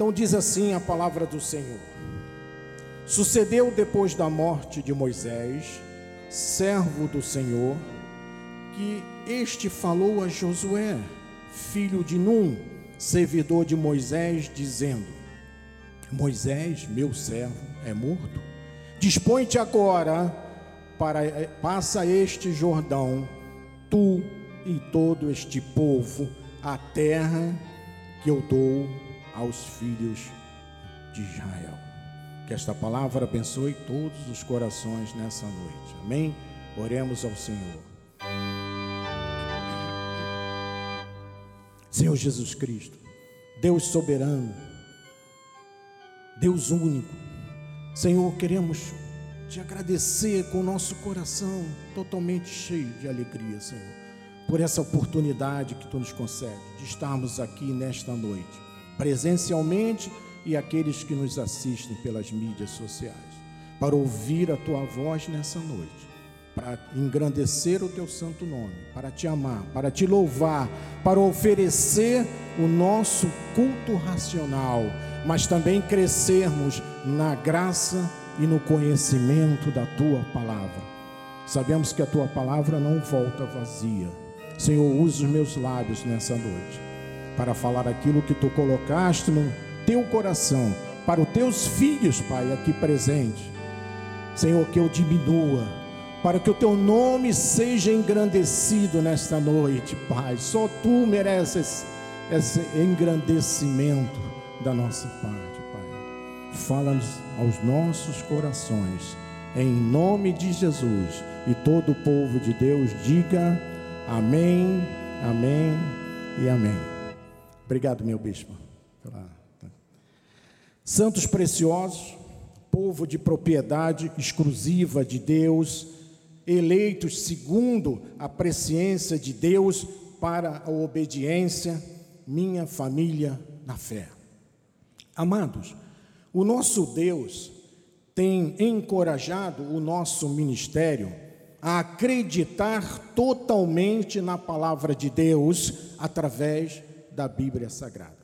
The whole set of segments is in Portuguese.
Então diz assim a palavra do Senhor: Sucedeu depois da morte de Moisés, servo do Senhor, que este falou a Josué, filho de Num, servidor de Moisés, dizendo: Moisés, meu servo, é morto. Dispõe-te agora para passa este Jordão, tu e todo este povo, a terra que eu dou aos filhos de Israel. Que esta palavra abençoe todos os corações nessa noite. Amém? Oremos ao Senhor. Senhor Jesus Cristo, Deus soberano, Deus único, Senhor, queremos te agradecer com o nosso coração totalmente cheio de alegria, Senhor, por essa oportunidade que tu nos concede de estarmos aqui nesta noite, presencialmente e aqueles que nos assistem pelas mídias sociais, para ouvir a tua voz nessa noite para engrandecer o teu santo nome, para te amar, para te louvar, para oferecer o nosso culto racional, mas também crescermos na graça e no conhecimento da tua palavra. Sabemos que a tua palavra não volta vazia. Senhor, use os meus lábios nessa noite para falar aquilo que tu colocaste no teu coração para os teus filhos, Pai, aqui presente. Senhor, que eu diminua para que o teu nome seja engrandecido nesta noite, Pai. Só tu mereces esse engrandecimento da nossa parte, Pai. Fala-nos aos nossos corações, em nome de Jesus. E todo o povo de Deus diga amém, amém e amém. Obrigado, meu bispo. Santos preciosos, povo de propriedade exclusiva de Deus, eleitos segundo a presciência de Deus para a obediência, minha família na fé. Amados, o nosso Deus tem encorajado o nosso ministério a acreditar totalmente na palavra de Deus através da Bíblia Sagrada.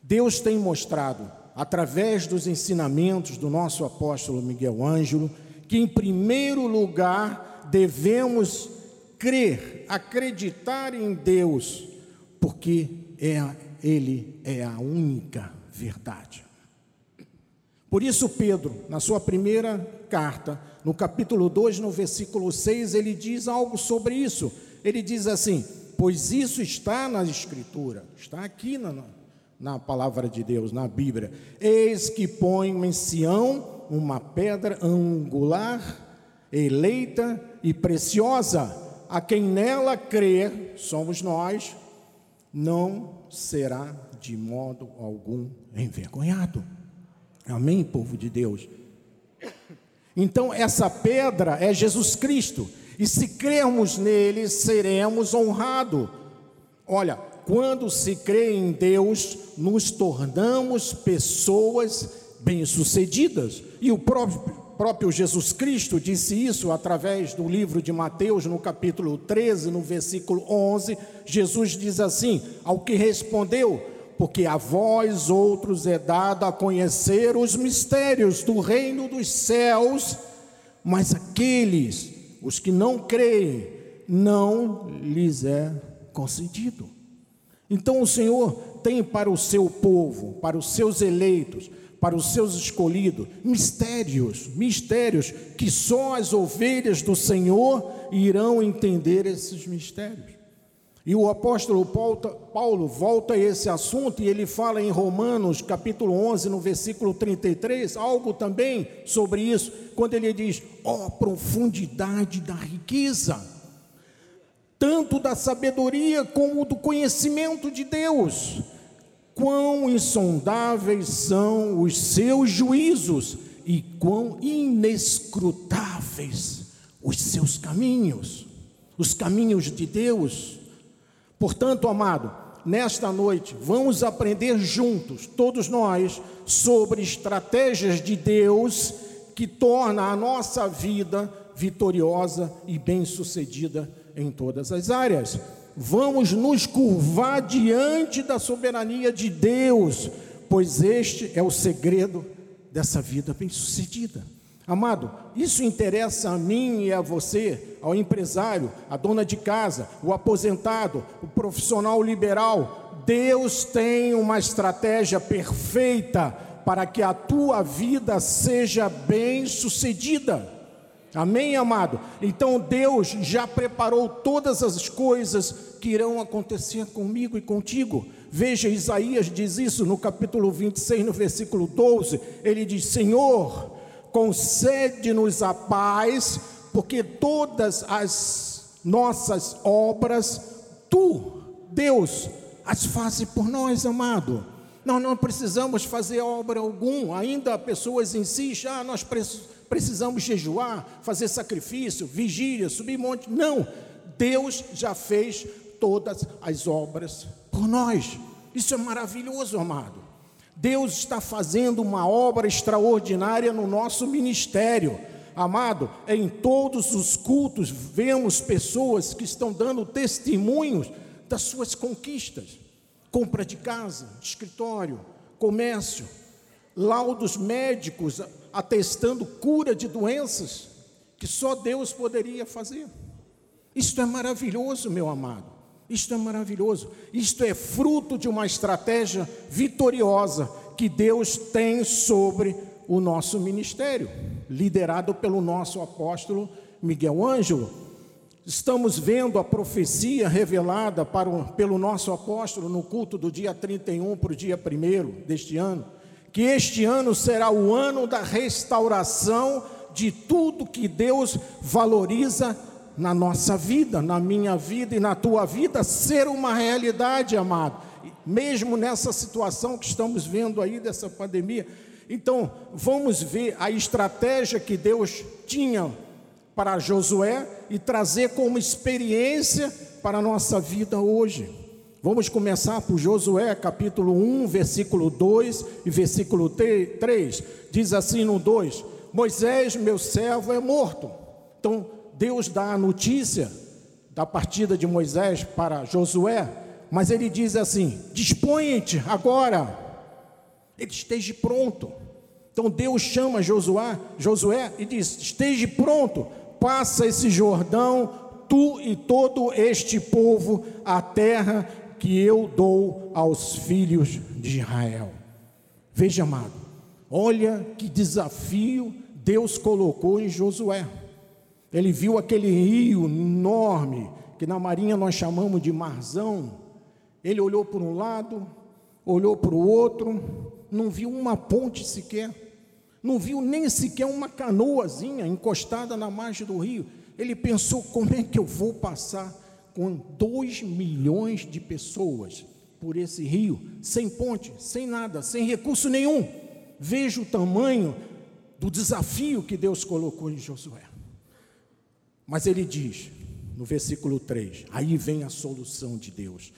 Deus tem mostrado, através dos ensinamentos do nosso apóstolo Miguel Ângelo, que, em primeiro lugar, devemos crer, acreditar em Deus, porque é, Ele é a única verdade. Por isso, Pedro, na sua primeira carta, no capítulo 2, no versículo 6, ele diz algo sobre isso. Ele diz assim: Pois isso está na Escritura, está aqui na, na palavra de Deus, na Bíblia. Eis que ponho em Sião uma pedra angular, eleita e preciosa, a quem nela crer, somos nós, não será de modo algum envergonhado. Amém, povo de Deus? Então, essa pedra é Jesus Cristo, e se crermos nele, seremos honrados. Olha, quando se crê em Deus, nos tornamos pessoas bem-sucedidas, e o próprio próprio Jesus Cristo disse isso através do livro de Mateus, no capítulo 13, no versículo 11. Jesus diz assim: Ao que respondeu, porque a vós outros é dado a conhecer os mistérios do reino dos céus, mas aqueles, os que não creem, não lhes é concedido. Então o Senhor tem para o seu povo, para os seus eleitos, para os seus escolhidos, mistérios, mistérios que só as ovelhas do Senhor irão entender esses mistérios. E o apóstolo Paulo volta a esse assunto e ele fala em Romanos, capítulo 11, no versículo 33, algo também sobre isso, quando ele diz: ó oh, profundidade da riqueza, tanto da sabedoria como do conhecimento de Deus quão insondáveis são os seus juízos e quão inescrutáveis os seus caminhos, os caminhos de Deus. Portanto, amado, nesta noite vamos aprender juntos, todos nós, sobre estratégias de Deus que torna a nossa vida vitoriosa e bem-sucedida em todas as áreas vamos nos curvar diante da soberania de Deus, pois este é o segredo dessa vida bem-sucedida. Amado, isso interessa a mim e a você, ao empresário, a dona de casa, o aposentado, o profissional liberal. Deus tem uma estratégia perfeita para que a tua vida seja bem-sucedida. Amém, amado? Então Deus já preparou todas as coisas que irão acontecer comigo e contigo. Veja, Isaías diz isso no capítulo 26, no versículo 12. Ele diz: Senhor, concede-nos a paz, porque todas as nossas obras, tu, Deus, as fazes por nós, amado. Nós não precisamos fazer obra algum, ainda pessoas insistem, ah, nós precisamos jejuar, fazer sacrifício, vigília, subir monte. Não, Deus já fez todas as obras por nós. Isso é maravilhoso, amado. Deus está fazendo uma obra extraordinária no nosso ministério. Amado, em todos os cultos vemos pessoas que estão dando testemunhos das suas conquistas. Compra de casa, escritório, comércio, laudos médicos atestando cura de doenças que só Deus poderia fazer. Isto é maravilhoso, meu amado. Isto é maravilhoso. Isto é fruto de uma estratégia vitoriosa que Deus tem sobre o nosso ministério, liderado pelo nosso apóstolo Miguel Ângelo. Estamos vendo a profecia revelada o, pelo nosso apóstolo no culto do dia 31 para o dia 1 deste ano, que este ano será o ano da restauração de tudo que Deus valoriza na nossa vida, na minha vida e na tua vida, ser uma realidade, amado. Mesmo nessa situação que estamos vendo aí dessa pandemia. Então, vamos ver a estratégia que Deus tinha para Josué e trazer como experiência para a nossa vida hoje. Vamos começar por Josué, capítulo 1, versículo 2 e versículo 3. Diz assim no 2: Moisés, meu servo, é morto. Então, Deus dá a notícia da partida de Moisés para Josué, mas ele diz assim: dispõe-te agora, ele esteja pronto. Então Deus chama Josué, Josué e diz: esteja pronto, passa esse Jordão, tu e todo este povo, a terra que eu dou aos filhos de Israel. Veja, amado, olha que desafio Deus colocou em Josué. Ele viu aquele rio enorme, que na marinha nós chamamos de marzão. Ele olhou para um lado, olhou para o outro, não viu uma ponte sequer, não viu nem sequer uma canoazinha encostada na margem do rio. Ele pensou: como é que eu vou passar com dois milhões de pessoas por esse rio, sem ponte, sem nada, sem recurso nenhum? Veja o tamanho do desafio que Deus colocou em Josué. Mas ele diz, no versículo 3, aí vem a solução de Deus: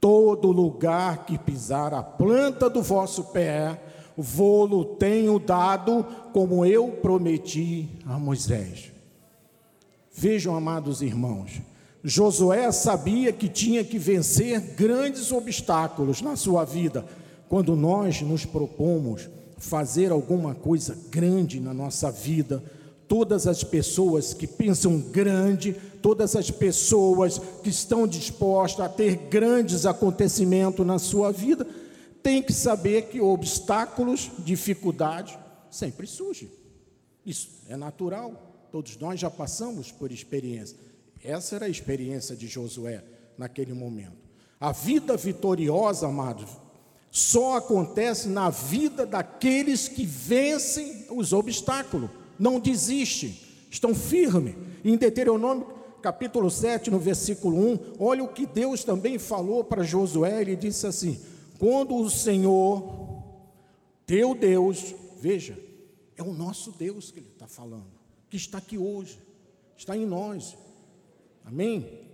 todo lugar que pisar a planta do vosso pé, vou-lo tenho dado, como eu prometi a Moisés. Vejam, amados irmãos, Josué sabia que tinha que vencer grandes obstáculos na sua vida. Quando nós nos propomos fazer alguma coisa grande na nossa vida, todas as pessoas que pensam grande, todas as pessoas que estão dispostas a ter grandes acontecimentos na sua vida, têm que saber que obstáculos, dificuldades sempre surgem. Isso é natural. Todos nós já passamos por experiência. Essa era a experiência de Josué naquele momento. A vida vitoriosa, amados, só acontece na vida daqueles que vencem os obstáculos não desiste, estão firmes. Em Deuteronômio capítulo 7, no versículo 1, olha o que Deus também falou para Josué, ele disse assim: quando o Senhor, teu Deus, veja, é o nosso Deus que ele está falando, que está aqui hoje, está em nós, amém?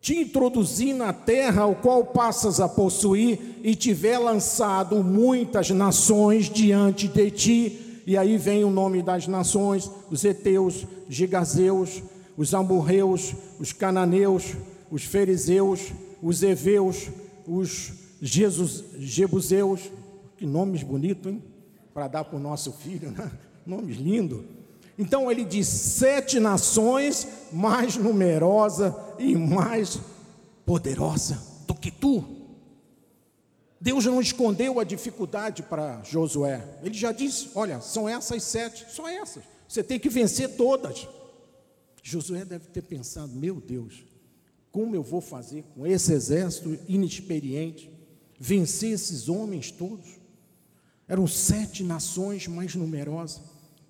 Te introduzir na terra ao qual passas a possuir, e tiver lançado muitas nações diante de ti, e aí vem o nome das nações: os heteus, gigazeus, os amorreus, os cananeus, os fariseus, os heveus, os Jesus, jebuseus, Que nomes bonitos, hein? Para dar para o nosso filho, né? Nomes lindos. Então ele diz: sete nações mais numerosa e mais poderosa do que tu. Deus não escondeu a dificuldade para Josué. Ele já disse: olha, são essas sete, só essas. Você tem que vencer todas. Josué deve ter pensado: meu Deus, como eu vou fazer com esse exército inexperiente vencer esses homens todos? Eram sete nações mais numerosas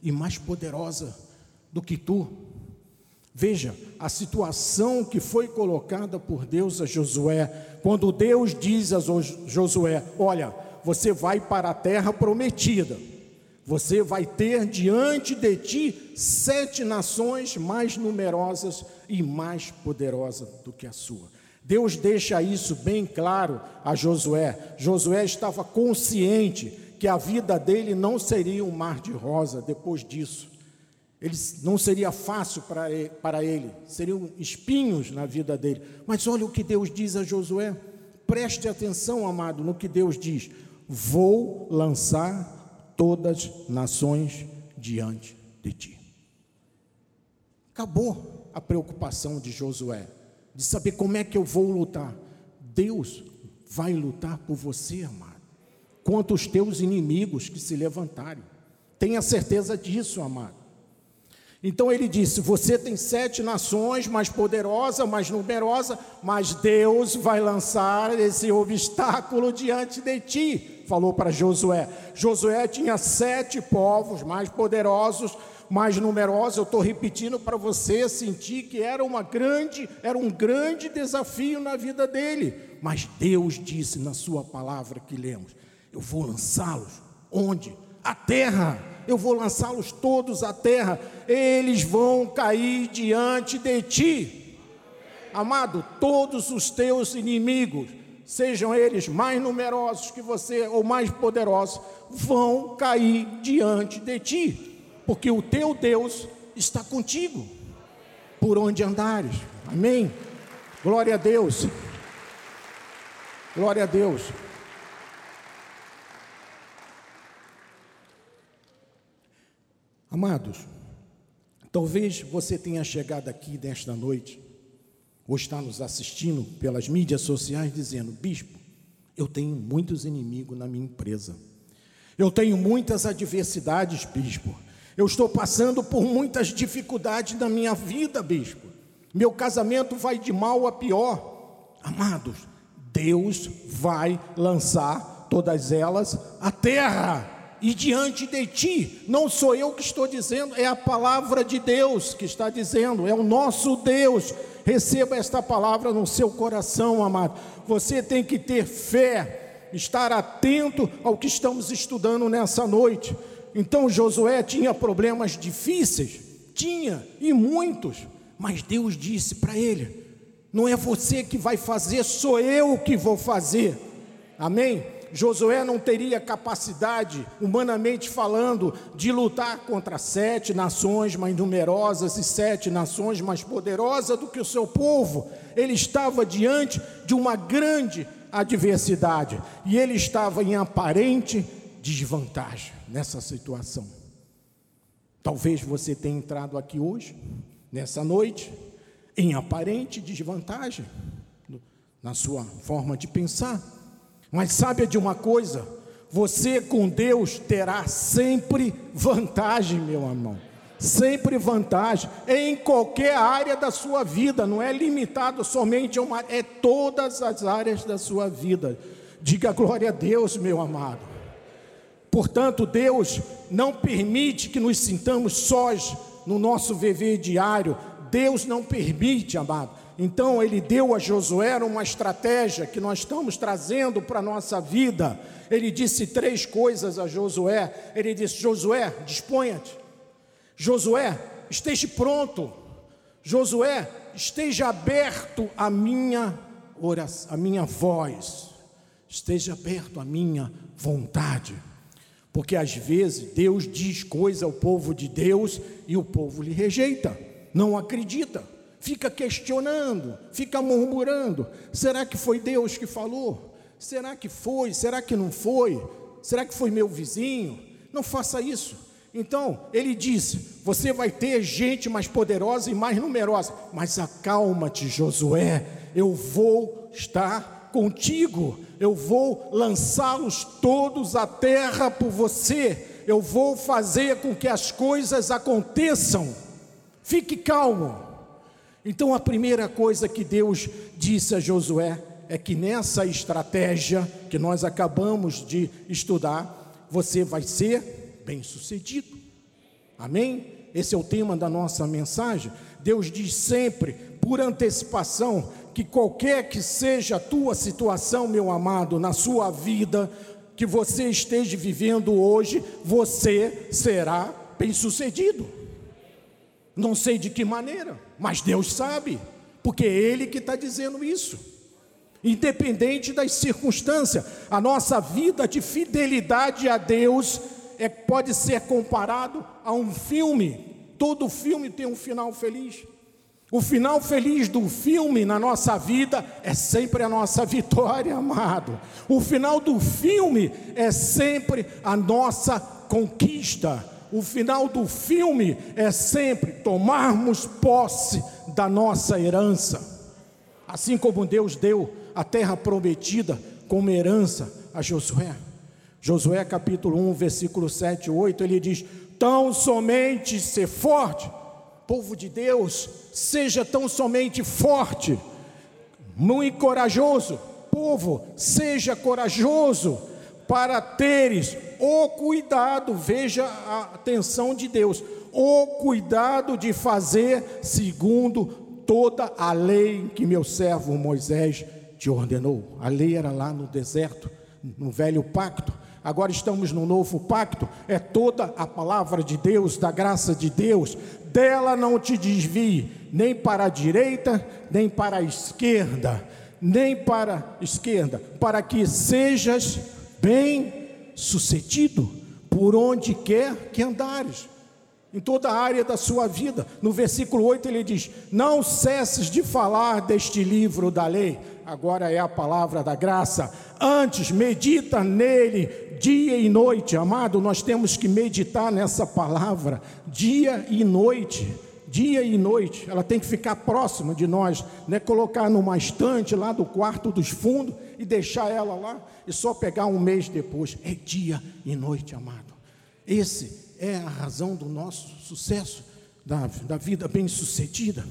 e mais poderosa do que tu. Veja a situação que foi colocada por Deus a Josué, quando Deus diz a Josué: Olha, você vai para a terra prometida, você vai ter diante de ti sete nações mais numerosas e mais poderosas do que a sua. Deus deixa isso bem claro a Josué. Josué estava consciente que a vida dele não seria um mar de rosa depois disso. Ele, não seria fácil para ele, para ele, seriam espinhos na vida dele. Mas olha o que Deus diz a Josué. Preste atenção, amado, no que Deus diz: Vou lançar todas as nações diante de ti. Acabou a preocupação de Josué, de saber como é que eu vou lutar. Deus vai lutar por você, amado contra os teus inimigos que se levantarem. Tenha certeza disso, amado. Então ele disse: Você tem sete nações mais poderosa, mais numerosa, mas Deus vai lançar esse obstáculo diante de ti. Falou para Josué. Josué tinha sete povos mais poderosos, mais numerosos. Eu estou repetindo para você sentir que era uma grande, era um grande desafio na vida dele. Mas Deus disse na sua palavra que lemos: eu vou lançá-los onde? A terra. Eu vou lançá-los todos à terra. Eles vão cair diante de ti. Amado, todos os teus inimigos, sejam eles mais numerosos que você ou mais poderosos, vão cair diante de ti, porque o teu Deus está contigo, por onde andares. Amém? Glória a Deus. Glória a Deus. Amados, talvez você tenha chegado aqui nesta noite, ou está nos assistindo pelas mídias sociais, dizendo: Bispo, eu tenho muitos inimigos na minha empresa, eu tenho muitas adversidades, Bispo, eu estou passando por muitas dificuldades na minha vida, Bispo, meu casamento vai de mal a pior. Amados, Deus vai lançar todas elas à terra e diante de ti, não sou eu que estou dizendo, é a palavra de Deus que está dizendo, é o nosso Deus. Receba esta palavra no seu coração, amado. Você tem que ter fé, estar atento ao que estamos estudando nessa noite. Então Josué tinha problemas difíceis, tinha e muitos, mas Deus disse para ele: Não é você que vai fazer, sou eu que vou fazer. Amém? Josué não teria capacidade, humanamente falando, de lutar contra sete nações mais numerosas e sete nações mais poderosas do que o seu povo. Ele estava diante de uma grande adversidade e ele estava em aparente desvantagem nessa situação. Talvez você tenha entrado aqui hoje, nessa noite, em aparente desvantagem na sua forma de pensar mas sabe de uma coisa? Você com Deus terá sempre vantagem, meu irmão. Sempre vantagem em qualquer área da sua vida, não é limitado somente a uma, é todas as áreas da sua vida. Diga glória a Deus, meu amado. Portanto, Deus não permite que nos sintamos sós no nosso viver diário. Deus não permite, amado, então ele deu a Josué uma estratégia que nós estamos trazendo para a nossa vida. Ele disse três coisas a Josué. Ele disse: Josué, disponha-te. Josué, esteja pronto. Josué, esteja aberto a minha oração, a minha voz. Esteja aberto à minha vontade. Porque às vezes Deus diz coisa ao povo de Deus e o povo lhe rejeita, não acredita fica questionando, fica murmurando: será que foi Deus que falou? Será que foi? Será que não foi? Será que foi meu vizinho? Não faça isso. Então, ele disse: Você vai ter gente mais poderosa e mais numerosa, mas acalma-te, Josué, eu vou estar contigo, eu vou lançá-los todos à terra por você, eu vou fazer com que as coisas aconteçam. Fique calmo. Então, a primeira coisa que Deus disse a Josué é que nessa estratégia que nós acabamos de estudar, você vai ser bem-sucedido. Amém? Esse é o tema da nossa mensagem. Deus diz sempre, por antecipação, que qualquer que seja a tua situação, meu amado, na sua vida, que você esteja vivendo hoje, você será bem-sucedido. Não sei de que maneira, mas Deus sabe, porque é Ele que está dizendo isso. Independente das circunstâncias, a nossa vida de fidelidade a Deus é, pode ser comparado a um filme. Todo filme tem um final feliz. O final feliz do filme na nossa vida é sempre a nossa vitória, amado. O final do filme é sempre a nossa conquista. O final do filme é sempre tomarmos posse da nossa herança. Assim como Deus deu a terra prometida como herança a Josué. Josué capítulo 1, versículo 7 e 8, ele diz: Tão somente ser forte, povo de Deus, seja tão somente forte, muito corajoso, povo, seja corajoso, para teres o cuidado, veja a atenção de Deus, o cuidado de fazer segundo toda a lei que meu servo Moisés te ordenou. A lei era lá no deserto, no velho pacto. Agora estamos no novo pacto. É toda a palavra de Deus, da graça de Deus. Dela não te desvie, nem para a direita, nem para a esquerda, nem para a esquerda, para que sejas bem sucedido por onde quer que andares em toda a área da sua vida. No versículo 8 ele diz: Não cesses de falar deste livro da lei, agora é a palavra da graça. Antes, medita nele dia e noite, amado. Nós temos que meditar nessa palavra dia e noite. Dia e noite, ela tem que ficar próxima de nós, não é colocar numa estante lá do quarto dos fundos e deixar ela lá e só pegar um mês depois. É dia e noite, amado. Esse é a razão do nosso sucesso, da, da vida bem-sucedida.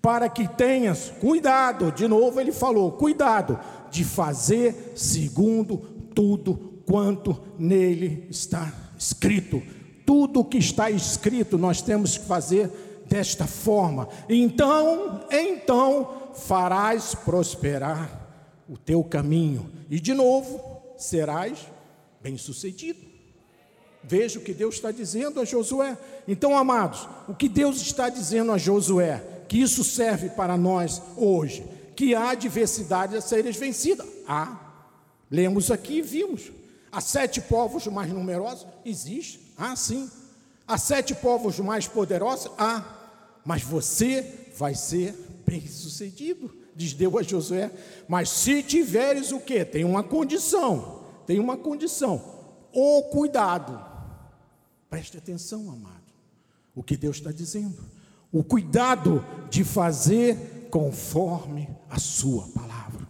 Para que tenhas cuidado, de novo ele falou: cuidado de fazer segundo tudo quanto nele está escrito. Tudo que está escrito nós temos que fazer desta forma. Então, então farás prosperar o teu caminho e de novo serás bem-sucedido. Veja o que Deus está dizendo a Josué. Então, amados, o que Deus está dizendo a Josué, que isso serve para nós hoje, que há adversidade a serem vencida. Há. Lemos aqui e vimos. Há sete povos mais numerosos? Existe. Há sim. Há sete povos mais poderosos? Há. Mas você vai ser bem sucedido, diz Deus a Josué. Mas se tiveres o que? Tem uma condição. Tem uma condição. O cuidado Preste atenção, amado, o que Deus está dizendo. O cuidado de fazer conforme a Sua palavra.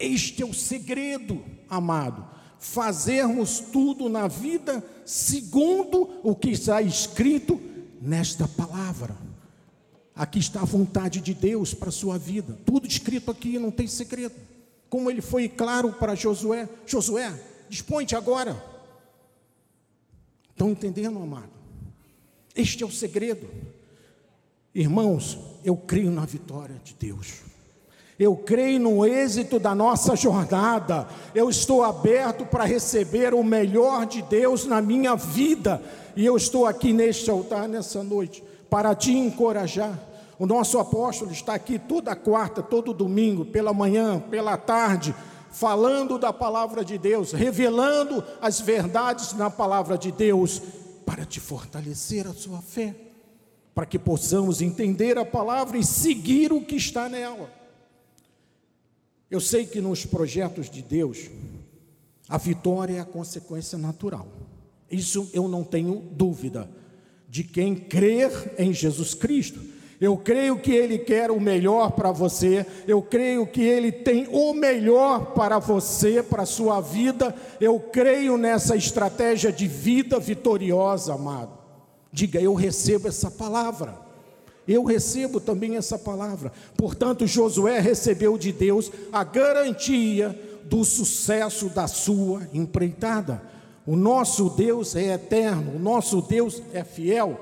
Este é o segredo, amado. Fazermos tudo na vida segundo o que está escrito nesta palavra. Aqui está a vontade de Deus para a sua vida. Tudo escrito aqui, não tem segredo. Como ele foi claro para Josué: Josué, dispõe-te agora Estão entendendo, amado? Este é o segredo. Irmãos, eu creio na vitória de Deus. Eu creio no êxito da nossa jornada. Eu estou aberto para receber o melhor de Deus na minha vida. E eu estou aqui neste altar nessa noite para te encorajar. O nosso apóstolo está aqui toda quarta, todo domingo, pela manhã, pela tarde falando da palavra de Deus, revelando as verdades na palavra de Deus, para te fortalecer a sua fé, para que possamos entender a palavra e seguir o que está nela. Eu sei que nos projetos de Deus, A vitória é a consequência natural. Isso eu não tenho dúvida de quem crer em Jesus Cristo. Eu creio que Ele quer o melhor para você, eu creio que Ele tem o melhor para você, para a sua vida, eu creio nessa estratégia de vida vitoriosa, amado. Diga, eu recebo essa palavra, eu recebo também essa palavra. Portanto, Josué recebeu de Deus a garantia do sucesso da sua empreitada. O nosso Deus é eterno, o nosso Deus é fiel,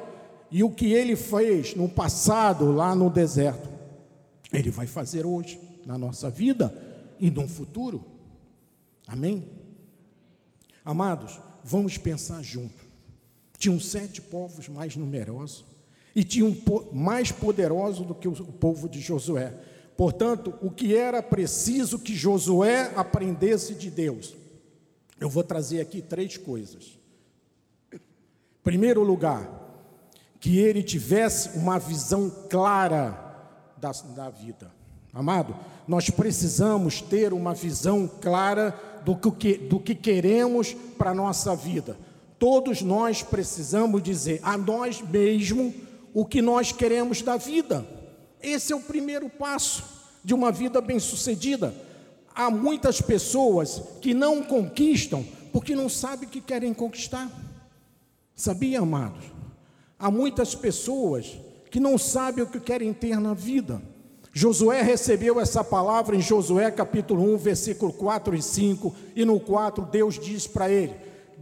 e o que ele fez no passado, lá no deserto, ele vai fazer hoje, na nossa vida e no futuro. Amém? Amados, vamos pensar junto. Tinham sete povos mais numerosos e tinham mais poderoso do que o povo de Josué. Portanto, o que era preciso que Josué aprendesse de Deus? Eu vou trazer aqui três coisas. Primeiro lugar, que ele tivesse uma visão clara da, da vida. Amado, nós precisamos ter uma visão clara do que, do que queremos para a nossa vida. Todos nós precisamos dizer a nós mesmos o que nós queremos da vida. Esse é o primeiro passo de uma vida bem-sucedida. Há muitas pessoas que não conquistam porque não sabem o que querem conquistar. Sabia, amados? Há muitas pessoas que não sabem o que querem ter na vida. Josué recebeu essa palavra em Josué capítulo 1, versículo 4 e 5, e no 4 Deus diz para ele: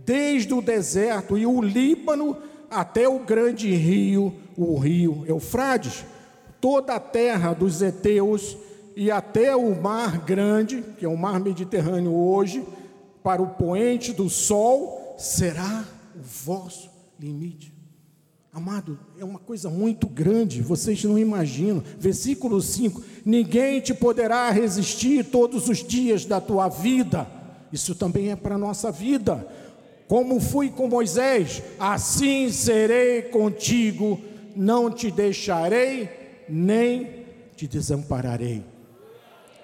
Desde o deserto e o Líbano até o grande rio, o rio Eufrades, toda a terra dos heteus e até o mar grande, que é o mar Mediterrâneo hoje, para o poente do sol, será o vosso limite. Amado, é uma coisa muito grande, vocês não imaginam. Versículo 5: Ninguém te poderá resistir todos os dias da tua vida. Isso também é para a nossa vida. Como fui com Moisés, assim serei contigo, não te deixarei, nem te desampararei.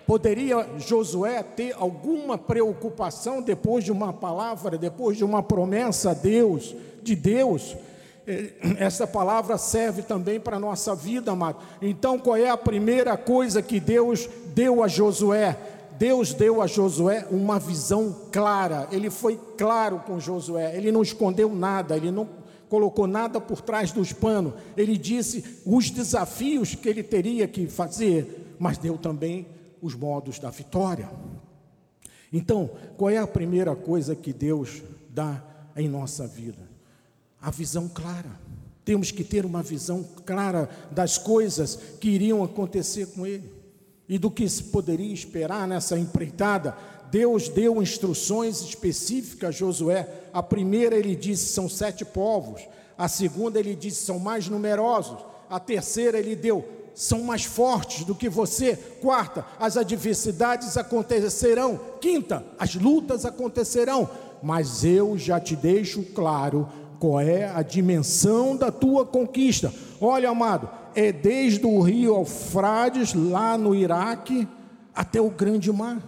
Poderia Josué ter alguma preocupação depois de uma palavra, depois de uma promessa a Deus, de Deus? É, essa palavra serve também para a nossa vida, amado. Então, qual é a primeira coisa que Deus deu a Josué? Deus deu a Josué uma visão clara, ele foi claro com Josué, ele não escondeu nada, ele não colocou nada por trás dos panos, ele disse os desafios que ele teria que fazer, mas deu também os modos da vitória. Então, qual é a primeira coisa que Deus dá em nossa vida? A visão clara. Temos que ter uma visão clara das coisas que iriam acontecer com ele e do que se poderia esperar nessa empreitada. Deus deu instruções específicas a Josué. A primeira ele disse são sete povos. A segunda ele disse são mais numerosos. A terceira ele deu são mais fortes do que você. Quarta, as adversidades acontecerão. Quinta, as lutas acontecerão. Mas eu já te deixo claro qual é a dimensão da tua conquista. Olha, amado, é desde o rio Eufrades, lá no Iraque, até o grande mar,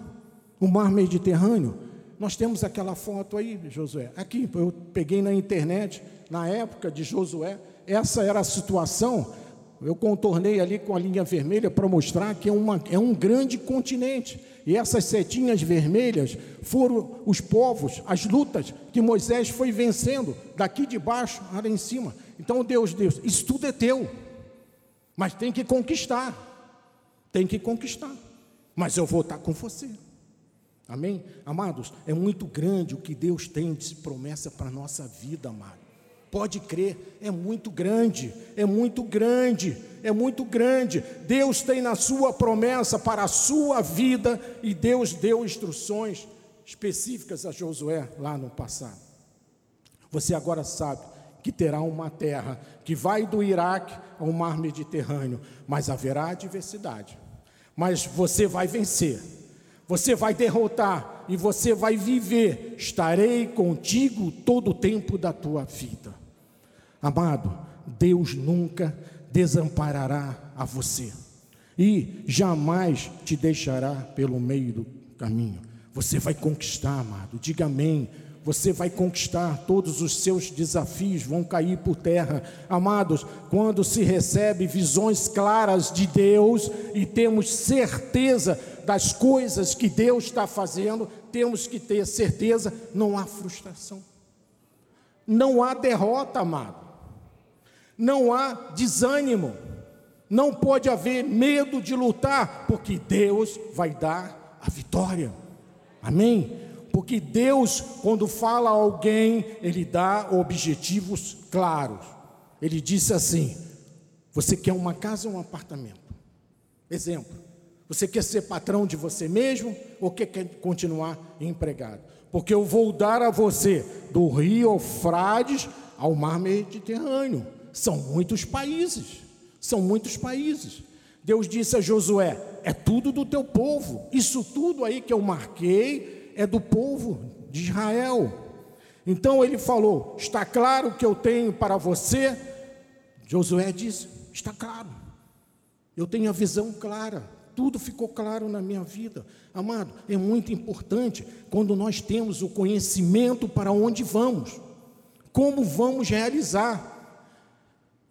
o mar Mediterrâneo. Nós temos aquela foto aí, Josué. Aqui, eu peguei na internet, na época de Josué, essa era a situação. Eu contornei ali com a linha vermelha para mostrar que é, uma, é um grande continente. E essas setinhas vermelhas foram os povos, as lutas que Moisés foi vencendo, daqui de baixo, lá em cima. Então Deus, Deus, isso tudo é teu, mas tem que conquistar, tem que conquistar, mas eu vou estar com você. Amém? Amados, é muito grande o que Deus tem de promessa para a nossa vida, amado. Pode crer, é muito grande, é muito grande, é muito grande. Deus tem na sua promessa para a sua vida e Deus deu instruções específicas a Josué lá no passado. Você agora sabe que terá uma terra que vai do Iraque ao mar Mediterrâneo, mas haverá adversidade. Mas você vai vencer. Você vai derrotar e você vai viver. Estarei contigo todo o tempo da tua vida. Amado, Deus nunca desamparará a você e jamais te deixará pelo meio do caminho. Você vai conquistar, amado. Diga amém. Você vai conquistar, todos os seus desafios vão cair por terra. Amados, quando se recebe visões claras de Deus e temos certeza das coisas que Deus está fazendo, temos que ter certeza, não há frustração, não há derrota, amado, não há desânimo, não pode haver medo de lutar, porque Deus vai dar a vitória. Amém? Porque Deus, quando fala a alguém, Ele dá objetivos claros. Ele disse assim: Você quer uma casa ou um apartamento? Exemplo. Você quer ser patrão de você mesmo ou quer continuar empregado? Porque eu vou dar a você do Rio Frades ao Mar Mediterrâneo. São muitos países. São muitos países. Deus disse a Josué: É tudo do teu povo. Isso tudo aí que eu marquei é do povo de Israel. Então ele falou: Está claro o que eu tenho para você? Josué disse: Está claro. Eu tenho a visão clara. Tudo ficou claro na minha vida. Amado, é muito importante quando nós temos o conhecimento para onde vamos, como vamos realizar.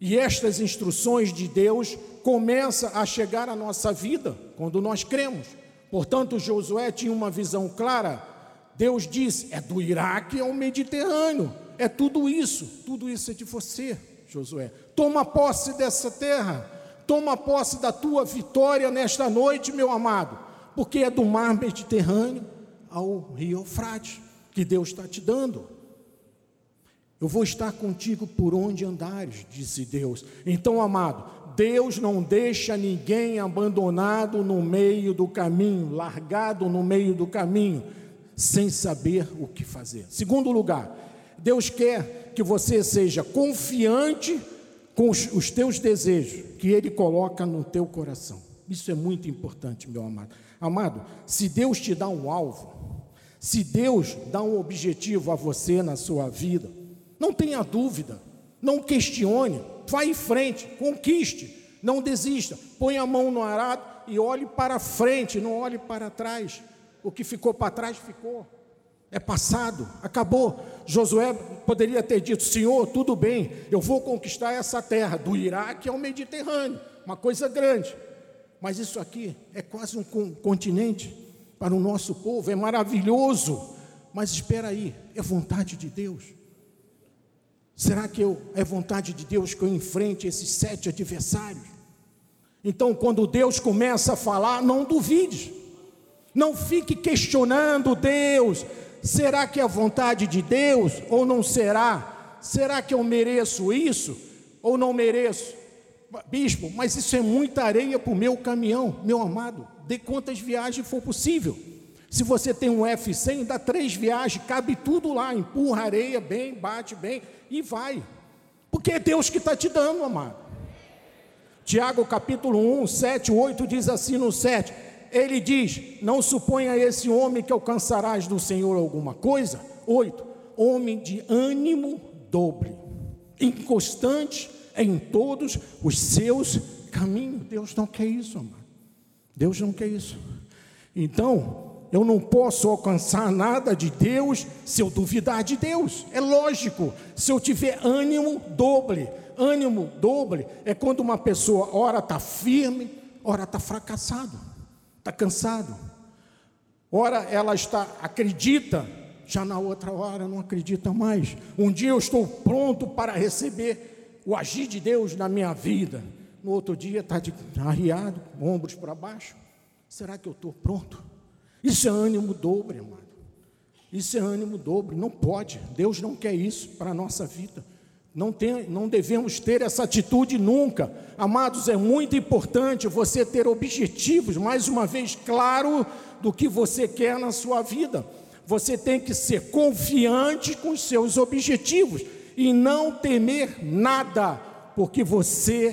E estas instruções de Deus começam a chegar à nossa vida quando nós cremos. Portanto, Josué tinha uma visão clara. Deus diz: é do Iraque ao Mediterrâneo, é tudo isso, tudo isso é de você, Josué. Toma posse dessa terra, toma posse da tua vitória nesta noite, meu amado, porque é do mar Mediterrâneo ao rio Eufrates que Deus está te dando. Eu vou estar contigo por onde andares, disse Deus. Então, amado, Deus não deixa ninguém abandonado no meio do caminho, largado no meio do caminho, sem saber o que fazer. Segundo lugar, Deus quer que você seja confiante com os, os teus desejos que Ele coloca no teu coração. Isso é muito importante, meu amado. Amado, se Deus te dá um alvo, se Deus dá um objetivo a você na sua vida, não tenha dúvida, não questione, Vá em frente, conquiste, não desista. Põe a mão no arado e olhe para frente, não olhe para trás. O que ficou para trás ficou. É passado, acabou. Josué poderia ter dito: Senhor, tudo bem, eu vou conquistar essa terra, do Iraque ao Mediterrâneo, uma coisa grande. Mas isso aqui é quase um continente para o nosso povo, é maravilhoso. Mas espera aí, é vontade de Deus. Será que eu, é vontade de Deus que eu enfrente esses sete adversários? Então, quando Deus começa a falar, não duvide, não fique questionando Deus: será que é a vontade de Deus ou não será? Será que eu mereço isso ou não mereço? Bispo, mas isso é muita areia para o meu caminhão, meu amado. Dê quantas viagens for possível. Se você tem um F100, dá três viagens, cabe tudo lá, empurra areia bem, bate bem e vai. Porque é Deus que está te dando, amado. Tiago capítulo 1, 7, 8 diz assim no 7: Ele diz: Não suponha esse homem que alcançarás do Senhor alguma coisa. 8: Homem de ânimo dobre, inconstante em todos os seus caminhos. Deus não quer isso, amado. Deus não quer isso. Então, eu não posso alcançar nada de Deus se eu duvidar de Deus. É lógico, se eu tiver ânimo doble. Ânimo doble é quando uma pessoa, ora está firme, ora está fracassado, está cansado. Ora ela está, acredita, já na outra hora não acredita mais. Um dia eu estou pronto para receber o agir de Deus na minha vida. No outro dia está arriado, ombros para baixo. Será que eu estou pronto? Isso é ânimo dobre, amado. Isso é ânimo dobre. Não pode. Deus não quer isso para a nossa vida. Não, tem, não devemos ter essa atitude nunca. Amados, é muito importante você ter objetivos, mais uma vez, claro do que você quer na sua vida. Você tem que ser confiante com os seus objetivos e não temer nada, porque você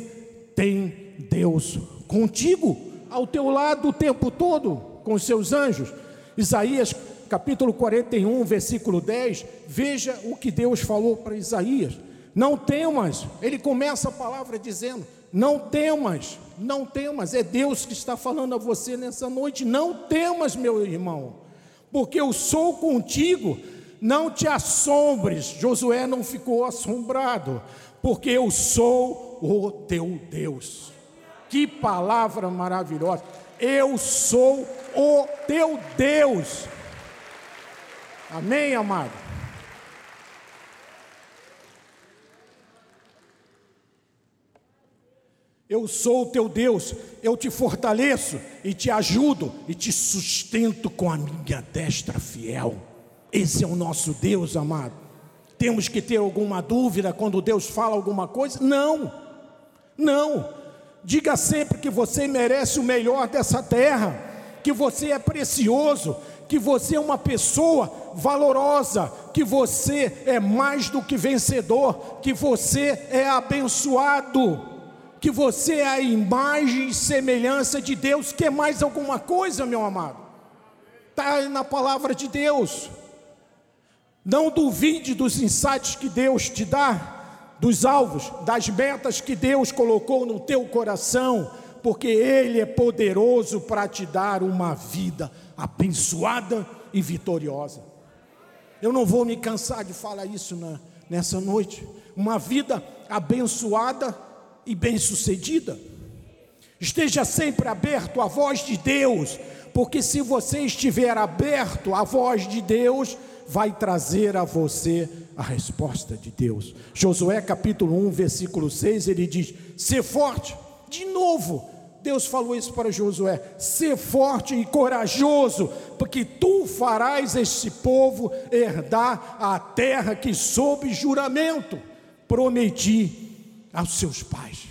tem Deus contigo, ao teu lado o tempo todo com os seus anjos. Isaías capítulo 41, versículo 10, veja o que Deus falou para Isaías. Não temas, ele começa a palavra dizendo: Não temas, não temas, é Deus que está falando a você nessa noite. Não temas, meu irmão, porque eu sou contigo. Não te assombres. Josué não ficou assombrado, porque eu sou o teu Deus. Que palavra maravilhosa! Eu sou o teu Deus. Amém, amado? Eu sou o teu Deus, eu te fortaleço e te ajudo e te sustento com a minha destra fiel. Esse é o nosso Deus, amado. Temos que ter alguma dúvida quando Deus fala alguma coisa? Não, não. Diga sempre que você merece o melhor dessa terra, que você é precioso, que você é uma pessoa valorosa, que você é mais do que vencedor, que você é abençoado que você é a imagem e semelhança de Deus, quer mais alguma coisa, meu amado? Está na palavra de Deus. Não duvide dos insights que Deus te dá, dos alvos, das metas que Deus colocou no teu coração, porque Ele é poderoso para te dar uma vida abençoada e vitoriosa. Eu não vou me cansar de falar isso na, nessa noite. Uma vida abençoada e bem-sucedida. Esteja sempre aberto à voz de Deus, porque se você estiver aberto à voz de Deus, vai trazer a você a resposta de Deus. Josué capítulo 1, versículo 6, ele diz: "Ser forte". De novo, Deus falou isso para Josué: "Ser forte e corajoso, porque tu farás este povo herdar a terra que sob juramento prometi aos seus pais.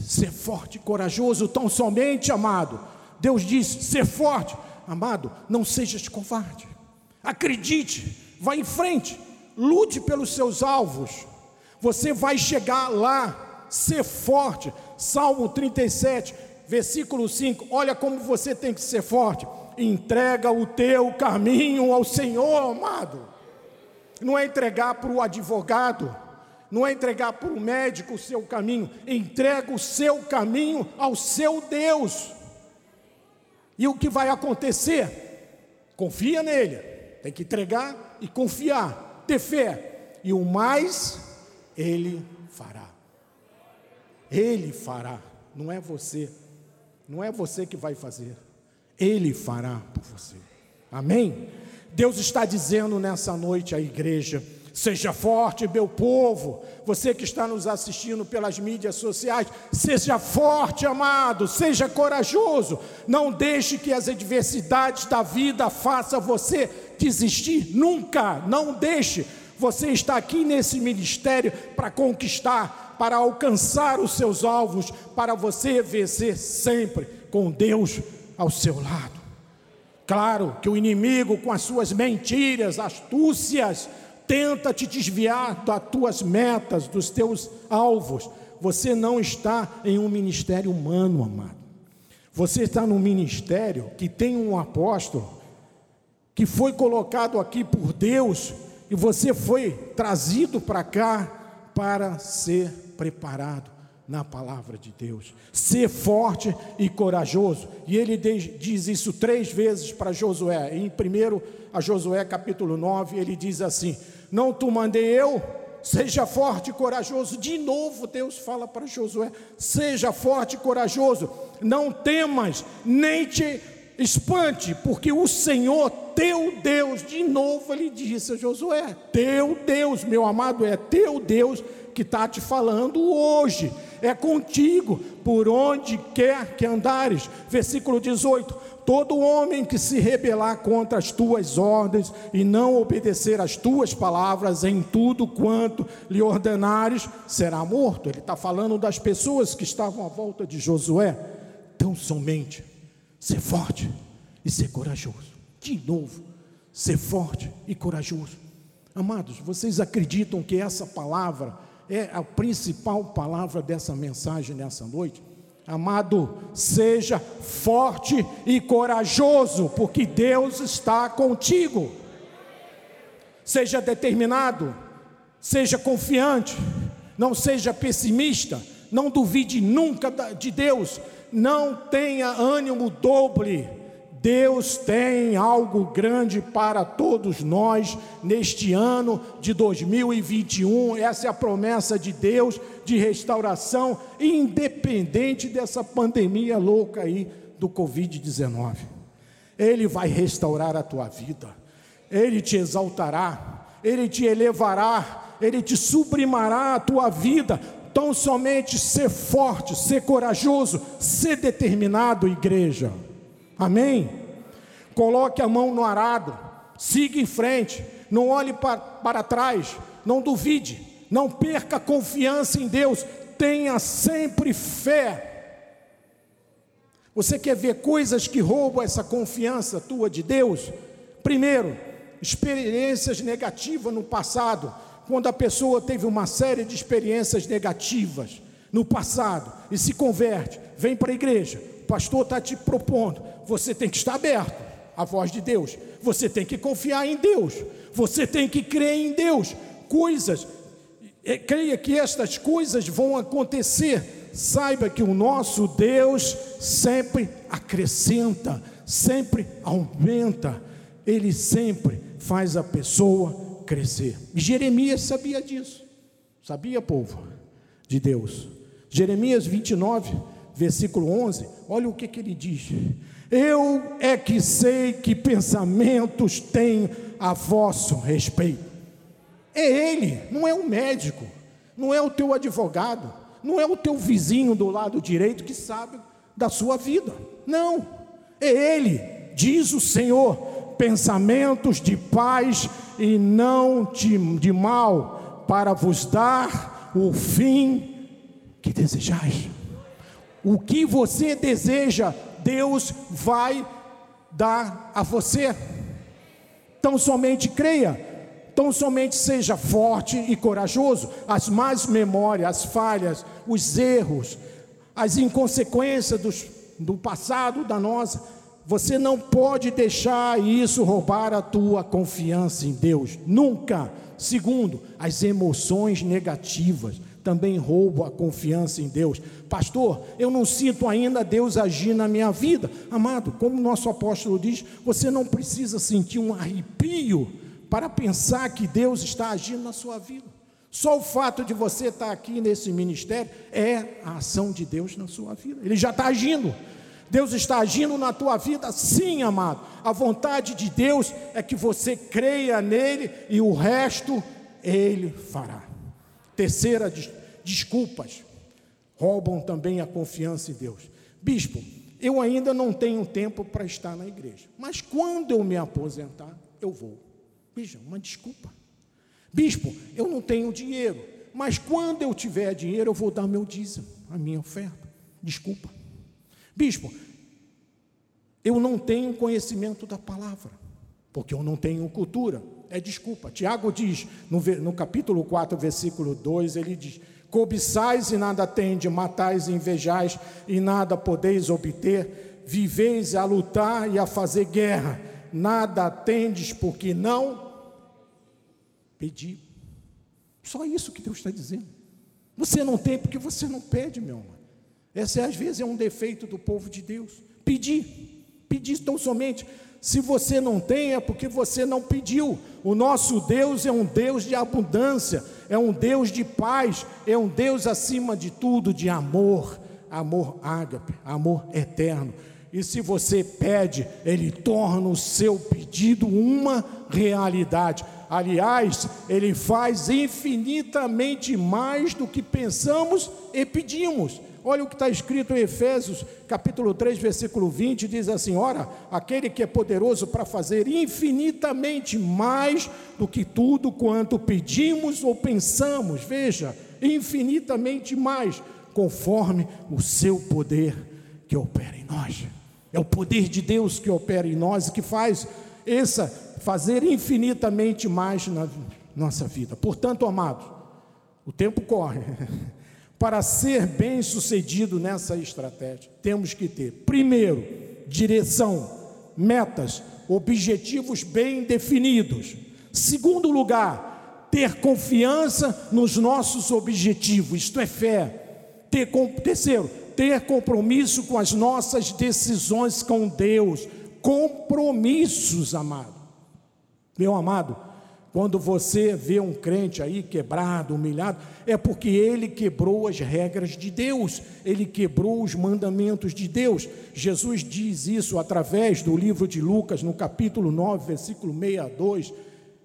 Ser forte e corajoso, tão somente, amado. Deus diz: ser forte, amado, não sejas covarde. Acredite, vá em frente, lute pelos seus alvos. Você vai chegar lá, ser forte. Salmo 37, versículo 5. Olha como você tem que ser forte. Entrega o teu caminho ao Senhor, amado. Não é entregar para o advogado não é entregar para o médico o seu caminho, entrega o seu caminho ao seu Deus. E o que vai acontecer? Confia nele, tem que entregar e confiar, ter fé, e o mais ele fará. Ele fará, não é você, não é você que vai fazer, ele fará por você. Amém? Deus está dizendo nessa noite à igreja, Seja forte, meu povo. Você que está nos assistindo pelas mídias sociais, seja forte, amado, seja corajoso. Não deixe que as adversidades da vida façam você desistir. Nunca, não deixe. Você está aqui nesse ministério para conquistar, para alcançar os seus alvos, para você vencer sempre com Deus ao seu lado. Claro que o inimigo, com as suas mentiras, astúcias, tenta te desviar das tuas metas, dos teus alvos. Você não está em um ministério humano, amado. Você está num ministério que tem um apóstolo que foi colocado aqui por Deus e você foi trazido para cá para ser preparado na palavra de Deus. Ser forte e corajoso. E ele diz isso três vezes para Josué. Em primeiro, a Josué capítulo 9, ele diz assim: não tu mandei eu, seja forte e corajoso. De novo, Deus fala para Josué: seja forte e corajoso, não temas, nem te espante, porque o Senhor teu Deus, de novo ele disse a Josué: teu Deus, meu amado, é teu Deus que está te falando hoje, é contigo, por onde quer que andares. Versículo 18: Todo homem que se rebelar contra as tuas ordens e não obedecer às tuas palavras em tudo quanto lhe ordenares, será morto. Ele está falando das pessoas que estavam à volta de Josué. Tão somente ser forte e ser corajoso. De novo, ser forte e corajoso. Amados, vocês acreditam que essa palavra é a principal palavra dessa mensagem nessa noite? Amado, seja forte e corajoso, porque Deus está contigo. Seja determinado, seja confiante, não seja pessimista, não duvide nunca de Deus, não tenha ânimo doble. Deus tem algo grande para todos nós neste ano de 2021. Essa é a promessa de Deus de restauração, independente dessa pandemia louca aí do Covid-19. Ele vai restaurar a tua vida, ele te exaltará, ele te elevará, ele te sublimará a tua vida. Tão somente ser forte, ser corajoso, ser determinado, igreja. Amém? Coloque a mão no arado, siga em frente, não olhe para, para trás, não duvide, não perca a confiança em Deus, tenha sempre fé. Você quer ver coisas que roubam essa confiança tua de Deus? Primeiro, experiências negativas no passado, quando a pessoa teve uma série de experiências negativas no passado e se converte, vem para a igreja, pastor está te propondo, você tem que estar aberto à voz de Deus, você tem que confiar em Deus, você tem que crer em Deus. Coisas, é, creia que estas coisas vão acontecer. Saiba que o nosso Deus sempre acrescenta, sempre aumenta, ele sempre faz a pessoa crescer. E Jeremias sabia disso, sabia, povo de Deus. Jeremias 29, versículo 11, olha o que, que ele diz: Eu é que sei que pensamentos têm a vosso respeito. É ele, não é o médico, não é o teu advogado, não é o teu vizinho do lado direito que sabe da sua vida. Não, é ele, diz o Senhor, pensamentos de paz e não de, de mal, para vos dar o fim que desejais. O que você deseja, Deus vai dar a você. Então somente creia, então somente seja forte e corajoso. As más memórias, as falhas, os erros, as inconsequências dos, do passado da nossa, você não pode deixar isso roubar a tua confiança em Deus, nunca. Segundo, as emoções negativas também roubo a confiança em Deus. Pastor, eu não sinto ainda Deus agir na minha vida. Amado, como nosso apóstolo diz, você não precisa sentir um arrepio para pensar que Deus está agindo na sua vida. Só o fato de você estar aqui nesse ministério é a ação de Deus na sua vida. Ele já está agindo. Deus está agindo na tua vida, sim, amado. A vontade de Deus é que você creia nele e o resto ele fará. Terceira, desculpas roubam também a confiança em Deus. Bispo, eu ainda não tenho tempo para estar na igreja, mas quando eu me aposentar, eu vou. Veja, uma desculpa. Bispo, eu não tenho dinheiro, mas quando eu tiver dinheiro, eu vou dar meu dízimo, a minha oferta. Desculpa. Bispo, eu não tenho conhecimento da palavra, porque eu não tenho cultura é desculpa. Tiago diz, no, no capítulo 4, versículo 2, ele diz: Cobiçais e nada tende, matais e invejais e nada podeis obter, viveis a lutar e a fazer guerra, nada tendes porque não pedi. Só isso que Deus está dizendo. Você não tem porque você não pede, meu irmão. Essa às vezes é um defeito do povo de Deus. Pedir, pedir tão somente. Se você não tem, é porque você não pediu. O nosso Deus é um Deus de abundância, é um Deus de paz, é um Deus acima de tudo de amor, amor ágape, amor eterno. E se você pede, Ele torna o seu pedido uma realidade. Aliás, Ele faz infinitamente mais do que pensamos e pedimos. Olha o que está escrito em Efésios, capítulo 3, versículo 20, diz assim: Ora, aquele que é poderoso para fazer infinitamente mais do que tudo quanto pedimos ou pensamos, veja, infinitamente mais, conforme o seu poder que opera em nós. É o poder de Deus que opera em nós e que faz essa fazer infinitamente mais na nossa vida. Portanto, amados, o tempo corre. Para ser bem sucedido nessa estratégia, temos que ter, primeiro, direção, metas, objetivos bem definidos. Segundo lugar, ter confiança nos nossos objetivos, isto é fé. Ter, terceiro, ter compromisso com as nossas decisões com Deus. compromissos, amado. Meu amado, quando você vê um crente aí quebrado, humilhado, é porque ele quebrou as regras de Deus, ele quebrou os mandamentos de Deus. Jesus diz isso através do livro de Lucas, no capítulo 9, versículo 62.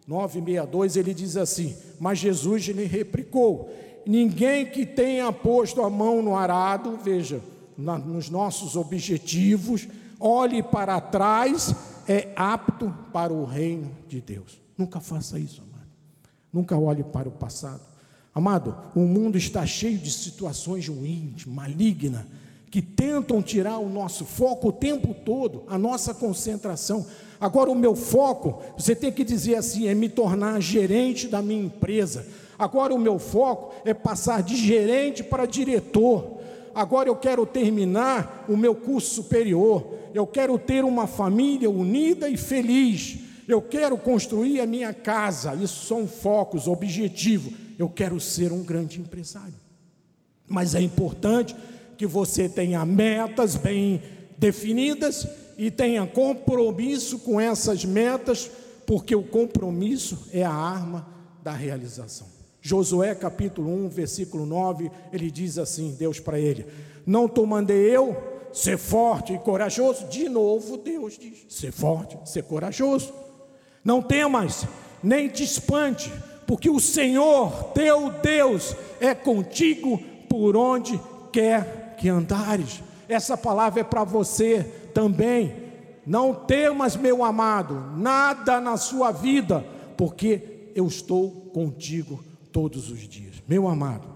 9, 62, ele diz assim: Mas Jesus lhe replicou: Ninguém que tenha posto a mão no arado, veja, na, nos nossos objetivos, olhe para trás, é apto para o reino de Deus. Nunca faça isso, amado. Nunca olhe para o passado. Amado, o mundo está cheio de situações ruins, malignas, que tentam tirar o nosso foco o tempo todo, a nossa concentração. Agora, o meu foco, você tem que dizer assim: é me tornar gerente da minha empresa. Agora, o meu foco é passar de gerente para diretor. Agora, eu quero terminar o meu curso superior. Eu quero ter uma família unida e feliz. Eu quero construir a minha casa. Isso são focos, objetivos. Eu quero ser um grande empresário. Mas é importante que você tenha metas bem definidas e tenha compromisso com essas metas, porque o compromisso é a arma da realização. Josué capítulo 1, versículo 9, ele diz assim: Deus para ele: Não te mandei eu ser forte e corajoso? De novo, Deus diz: ser forte, ser corajoso. Não temas, nem te espante, porque o Senhor teu Deus é contigo por onde quer que andares. Essa palavra é para você também. Não temas, meu amado, nada na sua vida, porque eu estou contigo todos os dias. Meu amado,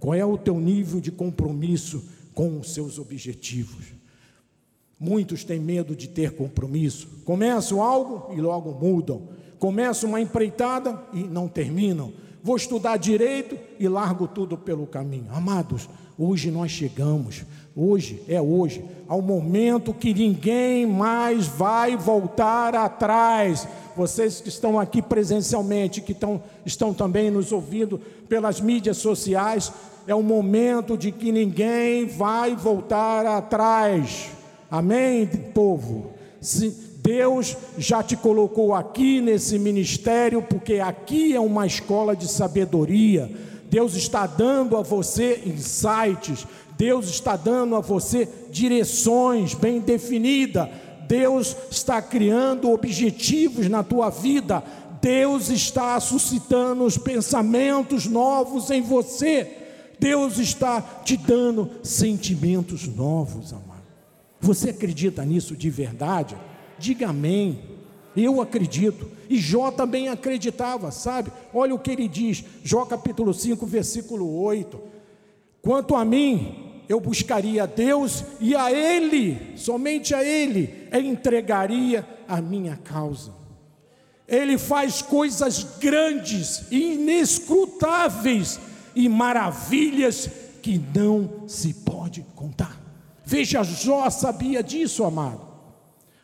qual é o teu nível de compromisso com os seus objetivos? Muitos têm medo de ter compromisso. Começam algo e logo mudam. Começam uma empreitada e não terminam. Vou estudar direito e largo tudo pelo caminho. Amados, hoje nós chegamos, hoje é hoje, ao momento que ninguém mais vai voltar atrás. Vocês que estão aqui presencialmente, que estão, estão também nos ouvindo pelas mídias sociais, é o momento de que ninguém vai voltar atrás. Amém, povo? Deus já te colocou aqui nesse ministério, porque aqui é uma escola de sabedoria. Deus está dando a você insights, Deus está dando a você direções bem definidas. Deus está criando objetivos na tua vida. Deus está suscitando os pensamentos novos em você. Deus está te dando sentimentos novos, amado. Você acredita nisso de verdade? Diga amém. Eu acredito. E Jó também acreditava, sabe? Olha o que ele diz, Jó capítulo 5, versículo 8. Quanto a mim, eu buscaria a Deus e a Ele, somente a Ele, entregaria a minha causa. Ele faz coisas grandes, inescrutáveis e maravilhas que não se pode contar. Veja, Jó sabia disso, amado.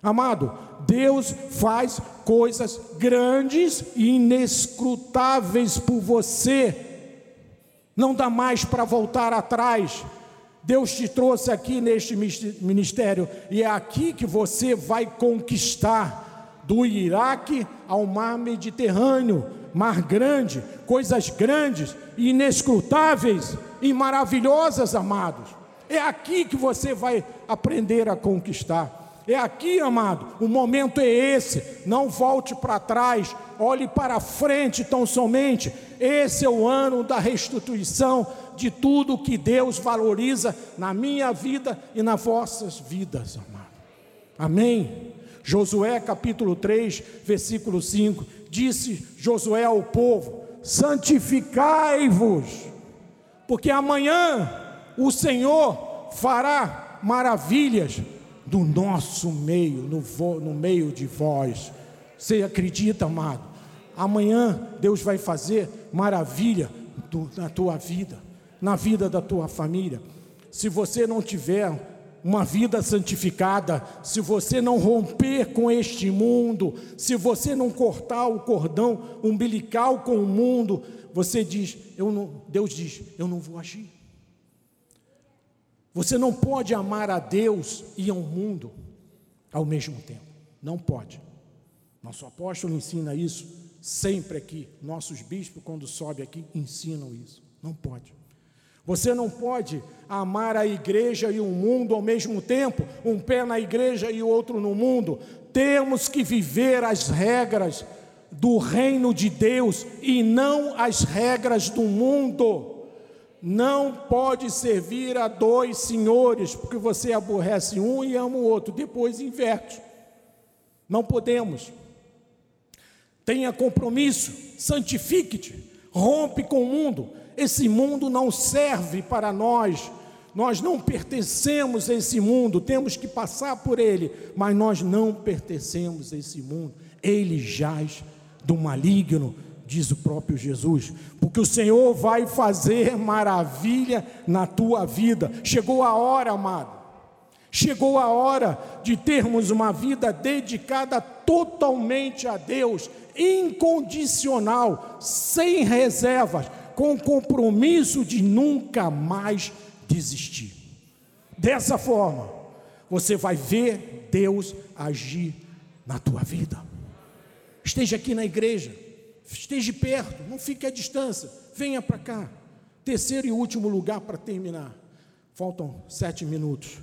Amado, Deus faz coisas grandes e inescrutáveis por você. Não dá mais para voltar atrás. Deus te trouxe aqui neste ministério e é aqui que você vai conquistar do Iraque ao mar Mediterrâneo, mar grande, coisas grandes, inescrutáveis e maravilhosas, amados. É aqui que você vai aprender a conquistar. É aqui, amado, o momento é esse. Não volte para trás, olhe para frente tão somente. Esse é o ano da restituição de tudo que Deus valoriza na minha vida e nas vossas vidas, amado. Amém. Josué capítulo 3, versículo 5, disse Josué ao povo: santificai-vos, porque amanhã o Senhor fará maravilhas do nosso meio, no, no meio de vós. Você acredita, amado? Amanhã Deus vai fazer maravilha do, na tua vida, na vida da tua família. Se você não tiver uma vida santificada, se você não romper com este mundo, se você não cortar o cordão umbilical com o mundo, você diz, eu não, Deus diz, eu não vou agir. Você não pode amar a Deus e ao mundo ao mesmo tempo. Não pode. Nosso apóstolo ensina isso sempre aqui. Nossos bispos, quando sobem aqui, ensinam isso. Não pode. Você não pode amar a igreja e o mundo ao mesmo tempo, um pé na igreja e o outro no mundo. Temos que viver as regras do reino de Deus e não as regras do mundo. Não pode servir a dois senhores, porque você aborrece um e ama o outro, depois inverte. Não podemos. Tenha compromisso, santifique-te, rompe com o mundo. Esse mundo não serve para nós. Nós não pertencemos a esse mundo, temos que passar por ele, mas nós não pertencemos a esse mundo. Ele jaz do maligno, diz o próprio Jesus, porque o Senhor vai fazer maravilha na tua vida. Chegou a hora, amado. Chegou a hora de termos uma vida dedicada totalmente a Deus, incondicional, sem reservas, com compromisso de nunca mais desistir. Dessa forma, você vai ver Deus agir na tua vida. Esteja aqui na igreja Esteja perto, não fique à distância, venha para cá. Terceiro e último lugar para terminar. Faltam sete minutos.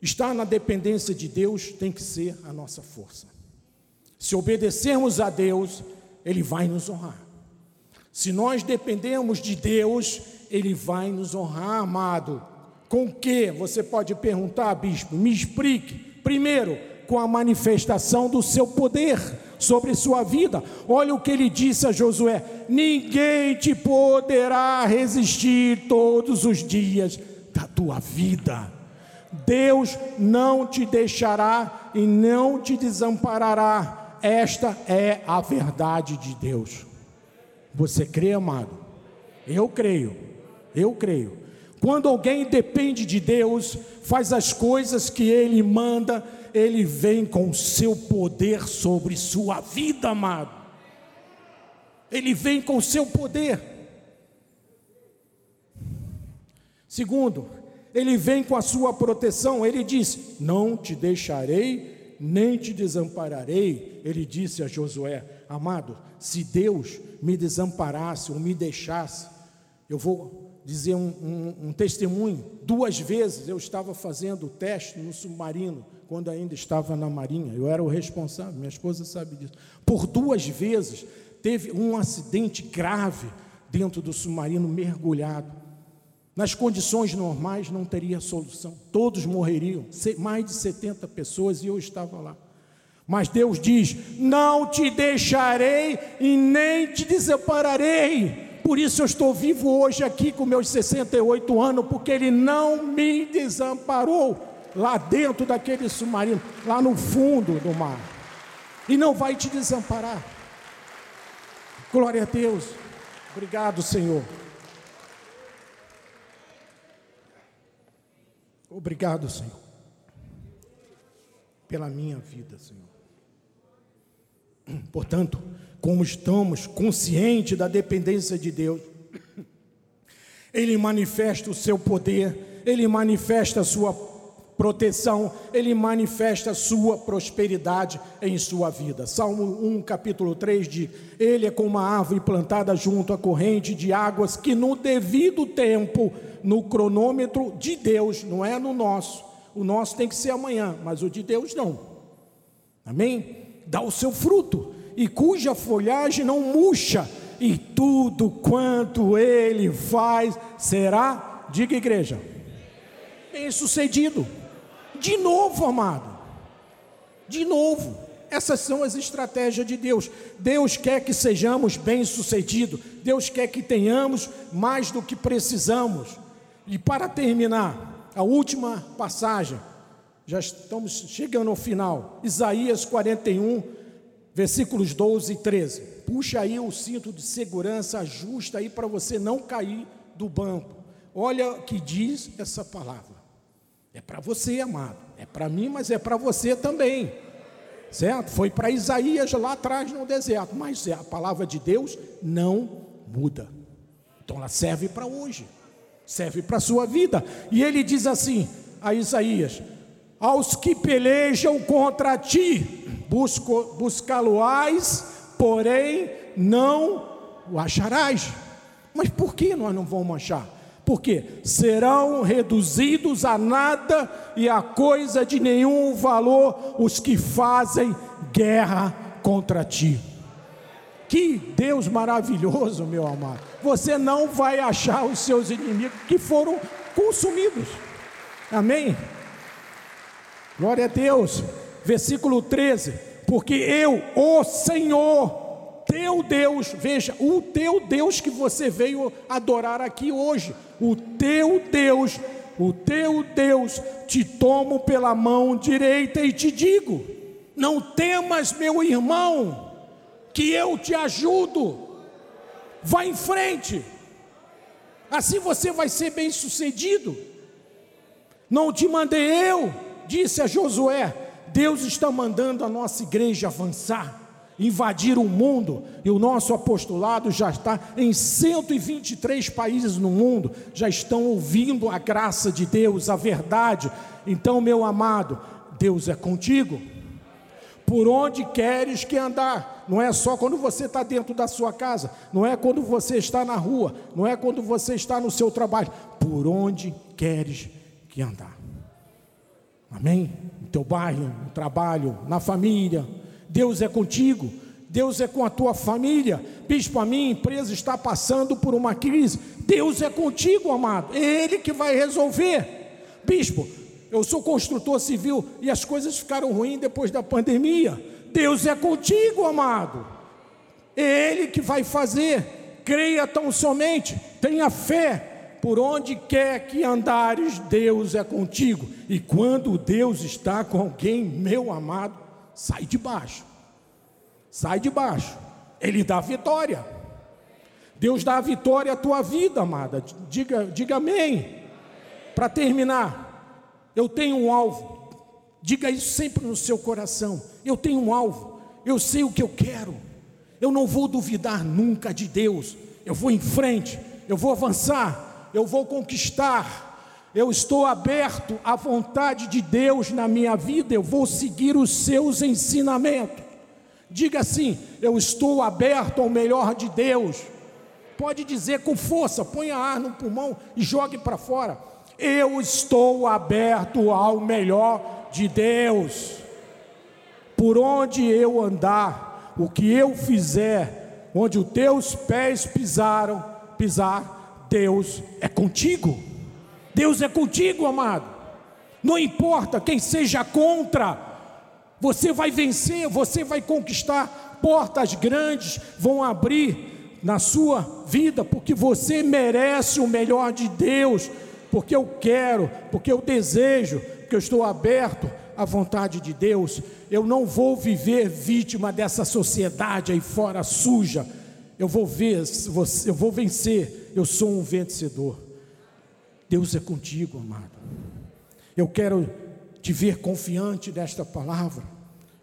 Estar na dependência de Deus tem que ser a nossa força. Se obedecermos a Deus, Ele vai nos honrar. Se nós dependemos de Deus, Ele vai nos honrar, amado. Com que? Você pode perguntar, bispo, me explique. Primeiro, com a manifestação do seu poder sobre sua vida. Olha o que ele disse a Josué: Ninguém te poderá resistir todos os dias da tua vida. Deus não te deixará e não te desamparará. Esta é a verdade de Deus. Você crê, amado? Eu creio. Eu creio. Quando alguém depende de Deus, faz as coisas que ele manda, ele vem com seu poder sobre sua vida, amado. Ele vem com seu poder. Segundo, ele vem com a sua proteção. Ele diz: Não te deixarei, nem te desampararei. Ele disse a Josué: Amado, se Deus me desamparasse ou me deixasse, eu vou dizer um, um, um testemunho. Duas vezes eu estava fazendo o teste no submarino quando ainda estava na Marinha. Eu era o responsável, minha esposa sabe disso. Por duas vezes teve um acidente grave dentro do submarino mergulhado. Nas condições normais não teria solução, todos morreriam, mais de 70 pessoas e eu estava lá. Mas Deus diz: Não te deixarei e nem te desampararei. Por isso eu estou vivo hoje aqui com meus 68 anos, porque Ele não me desamparou lá dentro daquele submarino, lá no fundo do mar. E não vai te desamparar. Glória a Deus. Obrigado, Senhor. Obrigado, Senhor, pela minha vida, Senhor. Portanto, como estamos conscientes da dependência de Deus, Ele manifesta o seu poder, Ele manifesta a sua proteção, ele manifesta sua prosperidade em sua vida. Salmo 1, capítulo 3 diz: Ele é como uma árvore plantada junto à corrente de águas que no devido tempo, no cronômetro de Deus, não é no nosso. O nosso tem que ser amanhã, mas o de Deus não. Amém? Dá o seu fruto e cuja folhagem não murcha, e tudo quanto ele faz será, diga igreja, bem sucedido. De novo, amado. De novo. Essas são as estratégias de Deus. Deus quer que sejamos bem-sucedidos. Deus quer que tenhamos mais do que precisamos. E para terminar, a última passagem, já estamos chegando ao final. Isaías 41, versículos 12 e 13. Puxa aí o cinto de segurança, ajusta aí para você não cair do banco. Olha o que diz essa palavra. É para você, amado. É para mim, mas é para você também. Certo? Foi para Isaías lá atrás no deserto, mas a palavra de Deus não muda. Então ela serve para hoje. Serve para a sua vida. E ele diz assim a Isaías: aos que pelejam contra ti, buscá-lo-ás, porém não o acharás. Mas por que nós não vamos achar? Porque serão reduzidos a nada e a coisa de nenhum valor os que fazem guerra contra ti. Que Deus maravilhoso, meu amado. Você não vai achar os seus inimigos que foram consumidos. Amém? Glória a Deus. Versículo 13. Porque eu, o Senhor, teu Deus, veja, o teu Deus que você veio adorar aqui hoje, o teu Deus, o teu Deus, te tomo pela mão direita e te digo: não temas, meu irmão que eu te ajudo. Vá em frente. Assim você vai ser bem sucedido. Não te mandei eu, disse a Josué. Deus está mandando a nossa igreja avançar, invadir o mundo, e o nosso apostolado já está em 123 países no mundo, já estão ouvindo a graça de Deus, a verdade. Então, meu amado, Deus é contigo por onde queres que andar. Não é só quando você está dentro da sua casa, não é quando você está na rua, não é quando você está no seu trabalho. Por onde queres que andar. Amém? No teu bairro, no trabalho, na família. Deus é contigo. Deus é com a tua família. Bispo, a minha empresa está passando por uma crise. Deus é contigo, amado. É Ele que vai resolver. Bispo, eu sou construtor civil e as coisas ficaram ruins depois da pandemia. Deus é contigo, amado. É Ele que vai fazer. Creia tão somente, tenha fé. Por onde quer que andares, Deus é contigo. E quando Deus está com alguém, meu amado, sai de baixo. Sai de baixo. Ele dá vitória. Deus dá a vitória à tua vida, amada. Diga, diga amém. Para terminar, eu tenho um alvo. Diga isso sempre no seu coração. Eu tenho um alvo. Eu sei o que eu quero. Eu não vou duvidar nunca de Deus. Eu vou em frente. Eu vou avançar. Eu vou conquistar. Eu estou aberto à vontade de Deus na minha vida. Eu vou seguir os seus ensinamentos. Diga assim: Eu estou aberto ao melhor de Deus. Pode dizer com força, ponha ar no pulmão e jogue para fora. Eu estou aberto ao melhor de Deus. Por onde eu andar, o que eu fizer, onde os teus pés pisaram, pisar, Deus é contigo. Deus é contigo, amado. Não importa quem seja contra, você vai vencer, você vai conquistar. Portas grandes vão abrir na sua vida, porque você merece o melhor de Deus porque eu quero, porque eu desejo, porque eu estou aberto à vontade de Deus. Eu não vou viver vítima dessa sociedade aí fora suja. Eu vou ver, eu vou vencer. Eu sou um vencedor. Deus é contigo, amado. Eu quero te ver confiante desta palavra.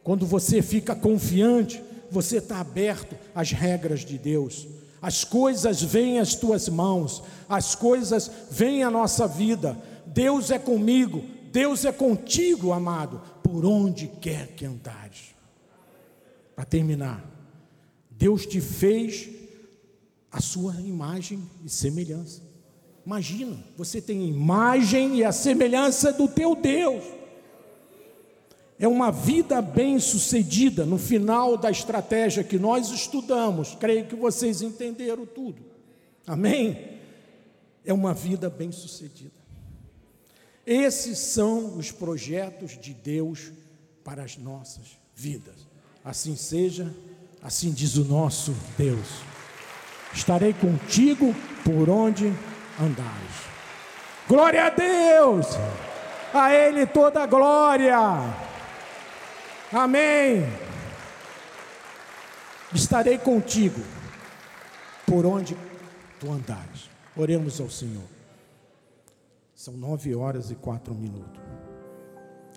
Quando você fica confiante, você está aberto às regras de Deus as coisas vêm às tuas mãos, as coisas vêm à nossa vida. Deus é comigo, Deus é contigo, amado, por onde quer que andares. Para terminar, Deus te fez a sua imagem e semelhança. Imagina, você tem imagem e a semelhança do teu Deus é uma vida bem-sucedida no final da estratégia que nós estudamos. Creio que vocês entenderam tudo. Amém? É uma vida bem-sucedida. Esses são os projetos de Deus para as nossas vidas. Assim seja, assim diz o nosso Deus. Estarei contigo por onde andares. Glória a Deus! A Ele toda a glória. Amém. Estarei contigo por onde tu andares. Oremos ao Senhor. São nove horas e quatro minutos.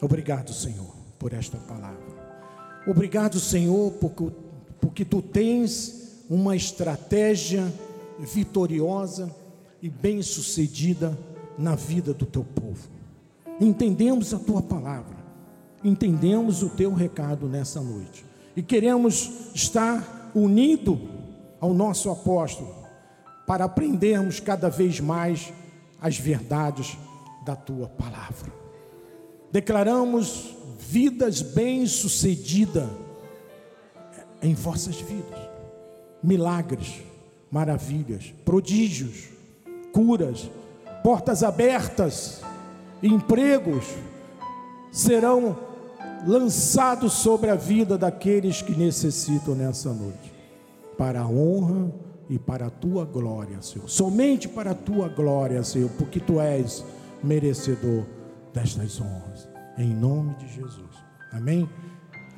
Obrigado, Senhor, por esta palavra. Obrigado, Senhor, porque, porque tu tens uma estratégia vitoriosa e bem-sucedida na vida do teu povo. entendemos a tua palavra, entendemos o teu recado nessa noite e queremos estar unido ao nosso apóstolo para aprendermos cada vez mais as verdades da tua palavra. Declaramos vidas bem-sucedidas em vossas vidas, milagres, maravilhas, prodígios, curas, portas abertas, empregos serão lançados sobre a vida daqueles que necessitam nessa noite, para a honra e para a tua glória, Senhor. Somente para a tua glória, Senhor, porque tu és merecedor destas honras. Em nome de Jesus. Amém?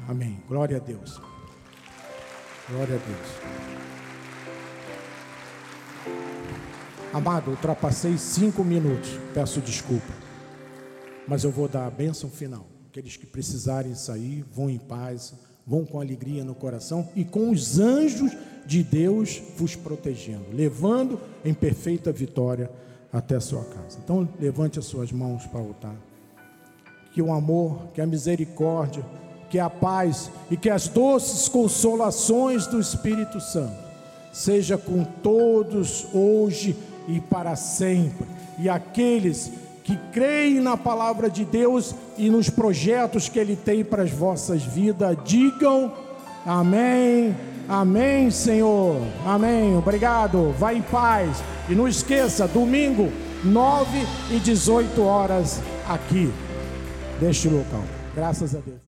Amém. Glória a Deus. Glória a Deus. Amado, ultrapassei cinco minutos. Peço desculpa. Mas eu vou dar a bênção final. Aqueles que precisarem sair, vão em paz, vão com alegria no coração e com os anjos de Deus vos protegendo, levando em perfeita vitória até a sua casa. Então, levante as suas mãos para o altar. Que o amor, que a misericórdia, que a paz e que as doces consolações do Espírito Santo seja com todos hoje e para sempre. E aqueles que creem na palavra de Deus e nos projetos que Ele tem para as vossas vidas, digam amém, amém, Senhor, amém. Obrigado, vai em paz. E não esqueça, domingo, 9 e 18 horas aqui, deste local. Graças a Deus.